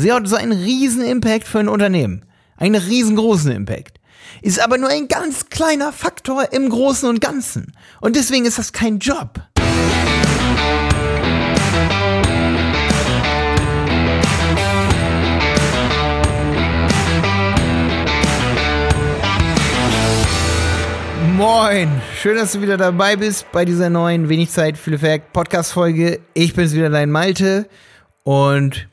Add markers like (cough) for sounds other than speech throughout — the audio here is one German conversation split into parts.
SEO hat so einen riesen Impact für ein Unternehmen. Einen riesengroßen Impact. Ist aber nur ein ganz kleiner Faktor im Großen und Ganzen. Und deswegen ist das kein Job. Moin, schön, dass du wieder dabei bist bei dieser neuen Wenig Zeit, viel Effekt Podcast Folge. Ich bin's wieder, dein Malte und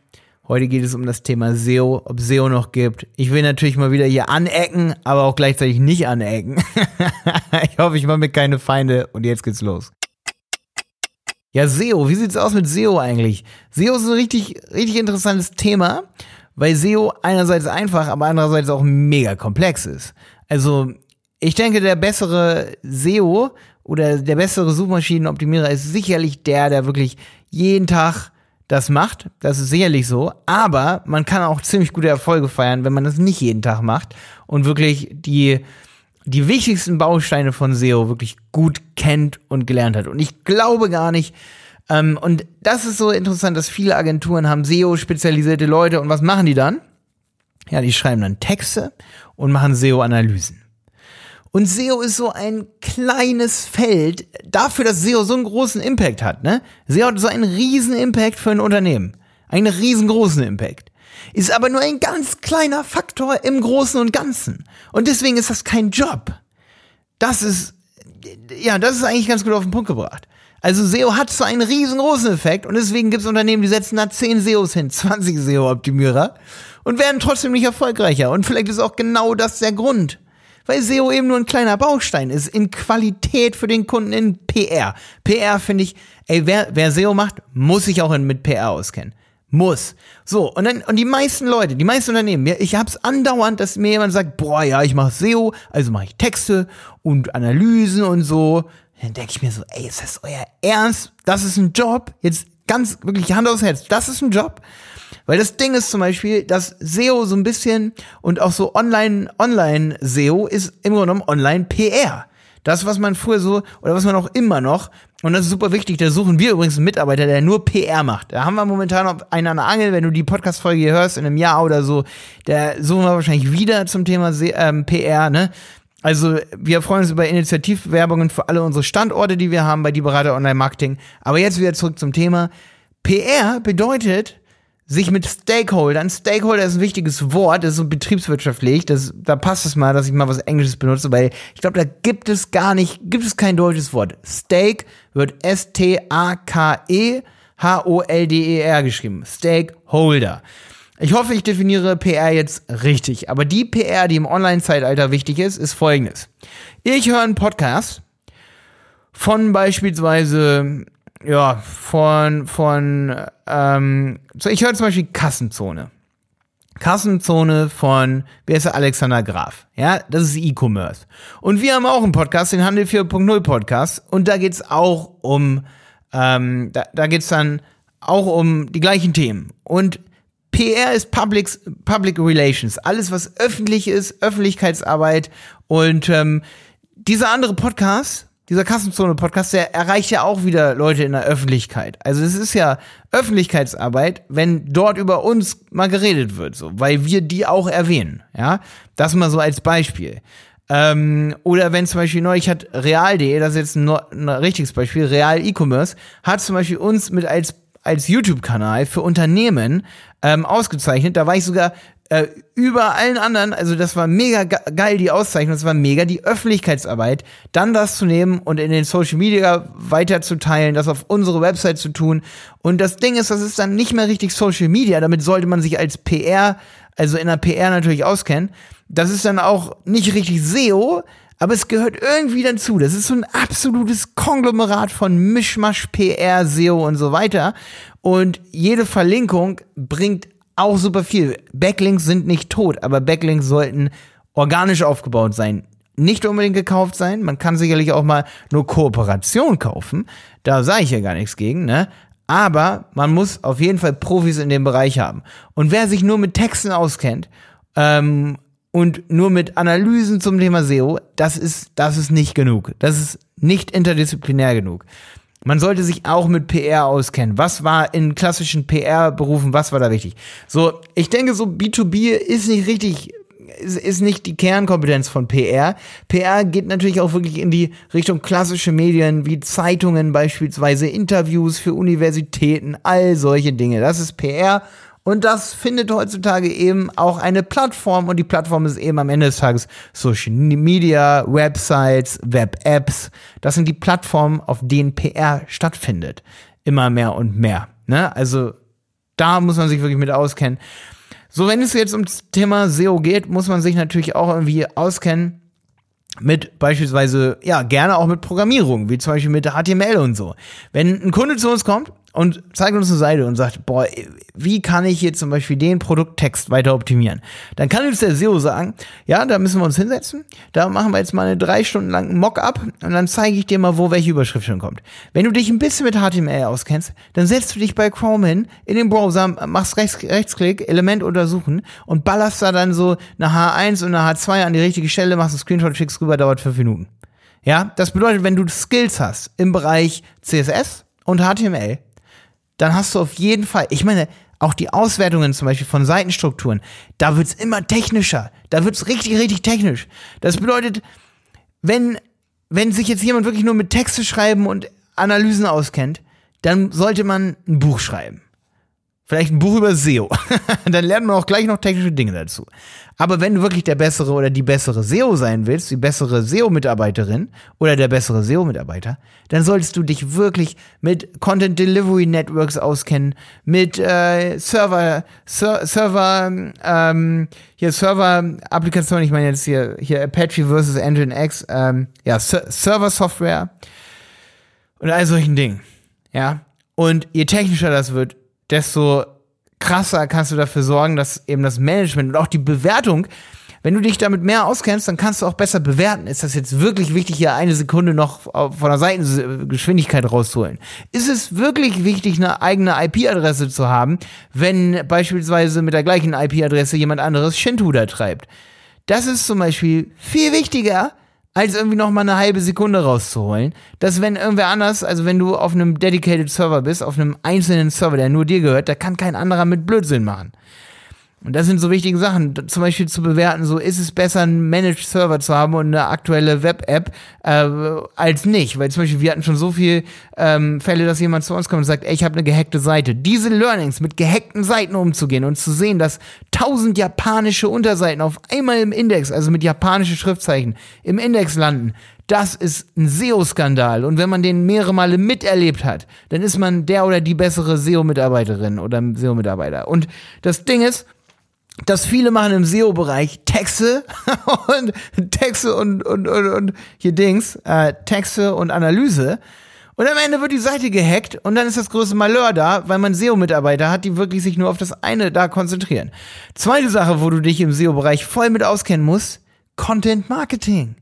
heute geht es um das Thema SEO, ob SEO noch gibt. Ich will natürlich mal wieder hier anecken, aber auch gleichzeitig nicht anecken. (laughs) ich hoffe, ich mache mir keine Feinde und jetzt geht's los. Ja, SEO, wie sieht's aus mit SEO eigentlich? SEO ist ein richtig, richtig interessantes Thema, weil SEO einerseits einfach, aber andererseits auch mega komplex ist. Also ich denke, der bessere SEO oder der bessere Suchmaschinenoptimierer ist sicherlich der, der wirklich jeden Tag das macht. Das ist sicherlich so. Aber man kann auch ziemlich gute Erfolge feiern, wenn man das nicht jeden Tag macht und wirklich die, die wichtigsten Bausteine von SEO wirklich gut kennt und gelernt hat. Und ich glaube gar nicht, ähm, und das ist so interessant, dass viele Agenturen haben SEO-spezialisierte Leute und was machen die dann? Ja, die schreiben dann Texte und machen SEO-Analysen. Und SEO ist so ein kleines Feld dafür, dass SEO so einen großen Impact hat. Ne? SEO hat so einen riesen Impact für ein Unternehmen. Einen riesengroßen Impact. Ist aber nur ein ganz kleiner Faktor im Großen und Ganzen. Und deswegen ist das kein Job. Das ist, ja, das ist eigentlich ganz gut auf den Punkt gebracht. Also SEO hat so einen riesengroßen Effekt und deswegen gibt es Unternehmen, die setzen da 10 SEOs hin, (laughs) 20 SEO-Optimierer und werden trotzdem nicht erfolgreicher. Und vielleicht ist auch genau das der Grund weil SEO eben nur ein kleiner Baustein ist in Qualität für den Kunden in PR. PR finde ich, ey, wer, wer SEO macht, muss sich auch in, mit PR auskennen. Muss. So, und dann, und die meisten Leute, die meisten Unternehmen, ich hab's andauernd, dass mir jemand sagt, boah, ja, ich mache SEO, also mache ich Texte und Analysen und so. Dann denke ich mir so, ey, ist das euer Ernst? Das ist ein Job? Jetzt ganz wirklich Hand aufs Herz, das ist ein Job? Weil das Ding ist zum Beispiel, dass SEO so ein bisschen und auch so Online, Online-SEO ist im Grunde genommen Online-PR. Das, was man früher so, oder was man auch immer noch, und das ist super wichtig, da suchen wir übrigens einen Mitarbeiter, der nur PR macht. Da haben wir momentan noch einen an der Angel, wenn du die Podcast-Folge hörst, in einem Jahr oder so, der suchen wir wahrscheinlich wieder zum Thema ähm, PR, ne? Also, wir freuen uns über Initiativwerbungen für alle unsere Standorte, die wir haben bei Die Berater Online Marketing. Aber jetzt wieder zurück zum Thema. PR bedeutet, sich mit Stakeholdern, Stakeholder ist ein wichtiges Wort, das ist so betriebswirtschaftlich, das, da passt es mal, dass ich mal was Englisches benutze, weil ich glaube, da gibt es gar nicht, gibt es kein deutsches Wort. Stake wird S-T-A-K-E-H-O-L-D-E-R geschrieben. Stakeholder. Ich hoffe, ich definiere PR jetzt richtig, aber die PR, die im Online-Zeitalter wichtig ist, ist folgendes. Ich höre einen Podcast von beispielsweise ja, von, von, ähm, ich höre zum Beispiel Kassenzone. Kassenzone von, wer ist der Alexander Graf? Ja, das ist E-Commerce. Und wir haben auch einen Podcast, den Handel 4.0 Podcast. Und da geht's auch um, ähm, da, da geht's dann auch um die gleichen Themen. Und PR ist Public, Public Relations. Alles, was öffentlich ist, Öffentlichkeitsarbeit. Und ähm, dieser andere Podcast, dieser Kassenzone-Podcast, der erreicht ja auch wieder Leute in der Öffentlichkeit. Also es ist ja Öffentlichkeitsarbeit, wenn dort über uns mal geredet wird, so, weil wir die auch erwähnen, ja. Das mal so als Beispiel. Ähm, oder wenn zum Beispiel neulich hat Real.de, das ist jetzt ein, ein richtiges Beispiel, Real E-Commerce, hat zum Beispiel uns mit als als YouTube-Kanal für Unternehmen ähm, ausgezeichnet. Da war ich sogar äh, über allen anderen, also das war mega geil, die Auszeichnung, das war mega die Öffentlichkeitsarbeit, dann das zu nehmen und in den Social Media weiterzuteilen, das auf unsere Website zu tun. Und das Ding ist, das ist dann nicht mehr richtig Social Media, damit sollte man sich als PR, also in der PR natürlich auskennen. Das ist dann auch nicht richtig SEO, aber es gehört irgendwie dazu. Das ist so ein absolutes Konglomerat von Mischmasch, PR, SEO und so weiter. Und jede Verlinkung bringt auch super viel. Backlinks sind nicht tot, aber Backlinks sollten organisch aufgebaut sein. Nicht unbedingt gekauft sein. Man kann sicherlich auch mal nur Kooperation kaufen. Da sage ich ja gar nichts gegen, ne? Aber man muss auf jeden Fall Profis in dem Bereich haben. Und wer sich nur mit Texten auskennt ähm, und nur mit Analysen zum Thema SEO, das ist, das ist nicht genug. Das ist nicht interdisziplinär genug. Man sollte sich auch mit PR auskennen. Was war in klassischen PR-Berufen, was war da wichtig? So, ich denke, so B2B ist nicht richtig ist, ist nicht die Kernkompetenz von PR. PR geht natürlich auch wirklich in die Richtung klassische Medien wie Zeitungen beispielsweise, Interviews für Universitäten, all solche Dinge. Das ist PR. Und das findet heutzutage eben auch eine Plattform und die Plattform ist eben am Ende des Tages Social Media, Websites, Web-Apps. Das sind die Plattformen, auf denen PR stattfindet. Immer mehr und mehr. Ne? Also da muss man sich wirklich mit auskennen. So, wenn es jetzt ums Thema SEO geht, muss man sich natürlich auch irgendwie auskennen mit beispielsweise, ja, gerne auch mit Programmierung, wie zum Beispiel mit HTML und so. Wenn ein Kunde zu uns kommt und zeigt uns eine Seite und sagt, boah, wie kann ich jetzt zum Beispiel den Produkttext weiter optimieren? Dann kann uns der SEO sagen, ja, da müssen wir uns hinsetzen, da machen wir jetzt mal eine drei Stunden lang Mockup und dann zeige ich dir mal, wo welche Überschrift schon kommt. Wenn du dich ein bisschen mit HTML auskennst, dann setzt du dich bei Chrome hin, in den Browser, machst Rechts, Rechtsklick, Element untersuchen und ballerst da dann so eine H1 und eine H2 an die richtige Stelle, machst einen Screenshot, schickst rüber, dauert fünf Minuten. Ja, das bedeutet, wenn du Skills hast im Bereich CSS und HTML, dann hast du auf jeden Fall, ich meine, auch die Auswertungen zum Beispiel von Seitenstrukturen, da wird's immer technischer. Da wird's richtig, richtig technisch. Das bedeutet, wenn, wenn sich jetzt jemand wirklich nur mit Texte schreiben und Analysen auskennt, dann sollte man ein Buch schreiben. Vielleicht ein Buch über SEO. (laughs) Dann lernt man auch gleich noch technische Dinge dazu. Aber wenn du wirklich der bessere oder die bessere SEO sein willst, die bessere SEO-Mitarbeiterin oder der bessere SEO-Mitarbeiter, dann solltest du dich wirklich mit Content Delivery Networks auskennen, mit äh, Server, Ser Server, ähm, hier Server-Applikationen, ich meine jetzt hier, hier Apache versus Nginx, ähm, ja, Server-Software und all solchen Dingen. Ja. Und je technischer das wird, desto krasser kannst du dafür sorgen, dass eben das Management und auch die Bewertung, wenn du dich damit mehr auskennst, dann kannst du auch besser bewerten. Ist das jetzt wirklich wichtig, hier eine Sekunde noch von der Seitengeschwindigkeit rauszuholen? Ist es wirklich wichtig, eine eigene IP-Adresse zu haben, wenn beispielsweise mit der gleichen IP-Adresse jemand anderes Shintuda treibt? Das ist zum Beispiel viel wichtiger, als irgendwie noch mal eine halbe Sekunde rauszuholen. Dass wenn irgendwer anders, also wenn du auf einem dedicated Server bist, auf einem einzelnen Server, der nur dir gehört, da kann kein anderer mit Blödsinn machen. Und das sind so wichtige Sachen, zum Beispiel zu bewerten, so ist es besser, einen Managed Server zu haben und eine aktuelle Web-App äh, als nicht. Weil zum Beispiel, wir hatten schon so viele ähm, Fälle, dass jemand zu uns kommt und sagt, ey, ich habe eine gehackte Seite. Diese Learnings mit gehackten Seiten umzugehen und zu sehen, dass tausend japanische Unterseiten auf einmal im Index, also mit japanischen Schriftzeichen, im Index landen, das ist ein SEO-Skandal. Und wenn man den mehrere Male miterlebt hat, dann ist man der oder die bessere SEO-Mitarbeiterin oder SEO-Mitarbeiter. Und das Ding ist, dass viele machen im SEO-Bereich Texte (laughs) und Texte und, und, und, und hier Dings, äh, Texte und Analyse. Und am Ende wird die Seite gehackt und dann ist das größte Malheur da, weil man SEO-Mitarbeiter hat, die wirklich sich nur auf das eine da konzentrieren. Zweite Sache, wo du dich im SEO-Bereich voll mit auskennen musst, Content Marketing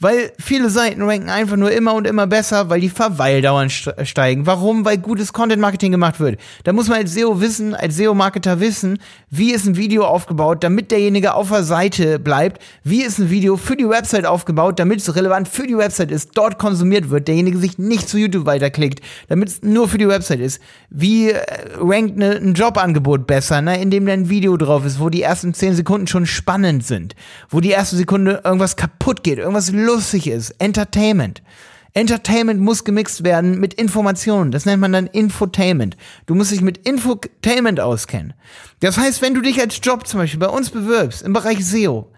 weil viele Seiten ranken einfach nur immer und immer besser, weil die Verweildauern steigen. Warum? Weil gutes Content-Marketing gemacht wird. Da muss man als SEO wissen, als SEO-Marketer wissen, wie ist ein Video aufgebaut, damit derjenige auf der Seite bleibt. Wie ist ein Video für die Website aufgebaut, damit es relevant für die Website ist, dort konsumiert wird, derjenige sich nicht zu YouTube weiterklickt, damit es nur für die Website ist. Wie äh, rankt ne, ein Jobangebot besser, ne, in dem ein Video drauf ist, wo die ersten 10 Sekunden schon spannend sind, wo die erste Sekunde irgendwas kaputt geht, irgendwas lustig ist. Entertainment. Entertainment muss gemixt werden mit Informationen. Das nennt man dann Infotainment. Du musst dich mit Infotainment auskennen. Das heißt, wenn du dich als Job zum Beispiel bei uns bewirbst, im Bereich SEO,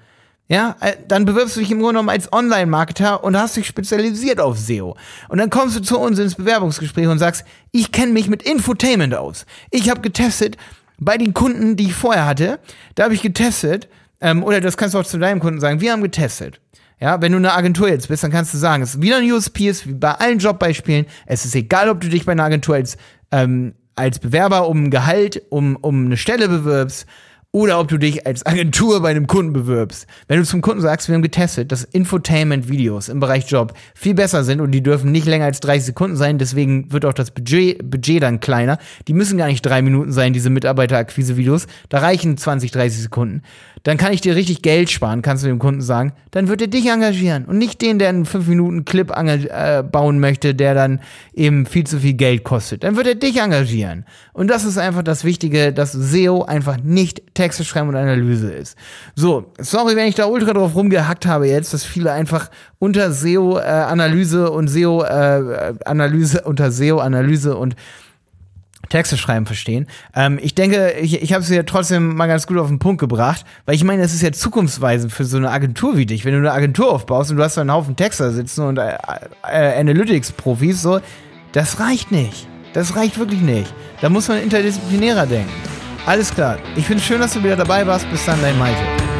ja, äh, dann bewirbst du dich im Grunde genommen als Online-Marketer und hast dich spezialisiert auf SEO. Und dann kommst du zu uns ins Bewerbungsgespräch und sagst, ich kenne mich mit Infotainment aus. Ich habe getestet bei den Kunden, die ich vorher hatte, da habe ich getestet, ähm, oder das kannst du auch zu deinem Kunden sagen, wir haben getestet. Ja, wenn du eine Agentur jetzt bist, dann kannst du sagen, es ist wieder ein USP, ist wie bei allen Jobbeispielen. Es ist egal, ob du dich bei einer Agentur als, ähm, als Bewerber um ein Gehalt, um, um eine Stelle bewirbst oder ob du dich als Agentur bei einem Kunden bewirbst. Wenn du zum Kunden sagst, wir haben getestet, dass Infotainment-Videos im Bereich Job viel besser sind und die dürfen nicht länger als 30 Sekunden sein, deswegen wird auch das Budget, Budget dann kleiner. Die müssen gar nicht drei Minuten sein, diese Mitarbeiterakquise-Videos. Da reichen 20, 30 Sekunden. Dann kann ich dir richtig Geld sparen, kannst du dem Kunden sagen. Dann wird er dich engagieren und nicht den, der einen 5 Minuten Clip äh, bauen möchte, der dann eben viel zu viel Geld kostet. Dann wird er dich engagieren. Und das ist einfach das Wichtige, dass SEO einfach nicht Texte schreiben und Analyse ist. So, sorry, wenn ich da ultra drauf rumgehackt habe jetzt, dass viele einfach unter SEO-Analyse äh, und SEO-Analyse, äh, unter SEO-Analyse und Texte schreiben verstehen. Ähm, ich denke, ich, ich habe es ja trotzdem mal ganz gut auf den Punkt gebracht, weil ich meine, es ist ja zukunftsweisend für so eine Agentur wie dich. Wenn du eine Agentur aufbaust und du hast da einen Haufen Texter sitzen und äh, äh, Analytics-Profis, so, das reicht nicht. Das reicht wirklich nicht. Da muss man interdisziplinärer denken. Alles klar. Ich finde es schön, dass du wieder dabei warst. Bis dann, dein Malte.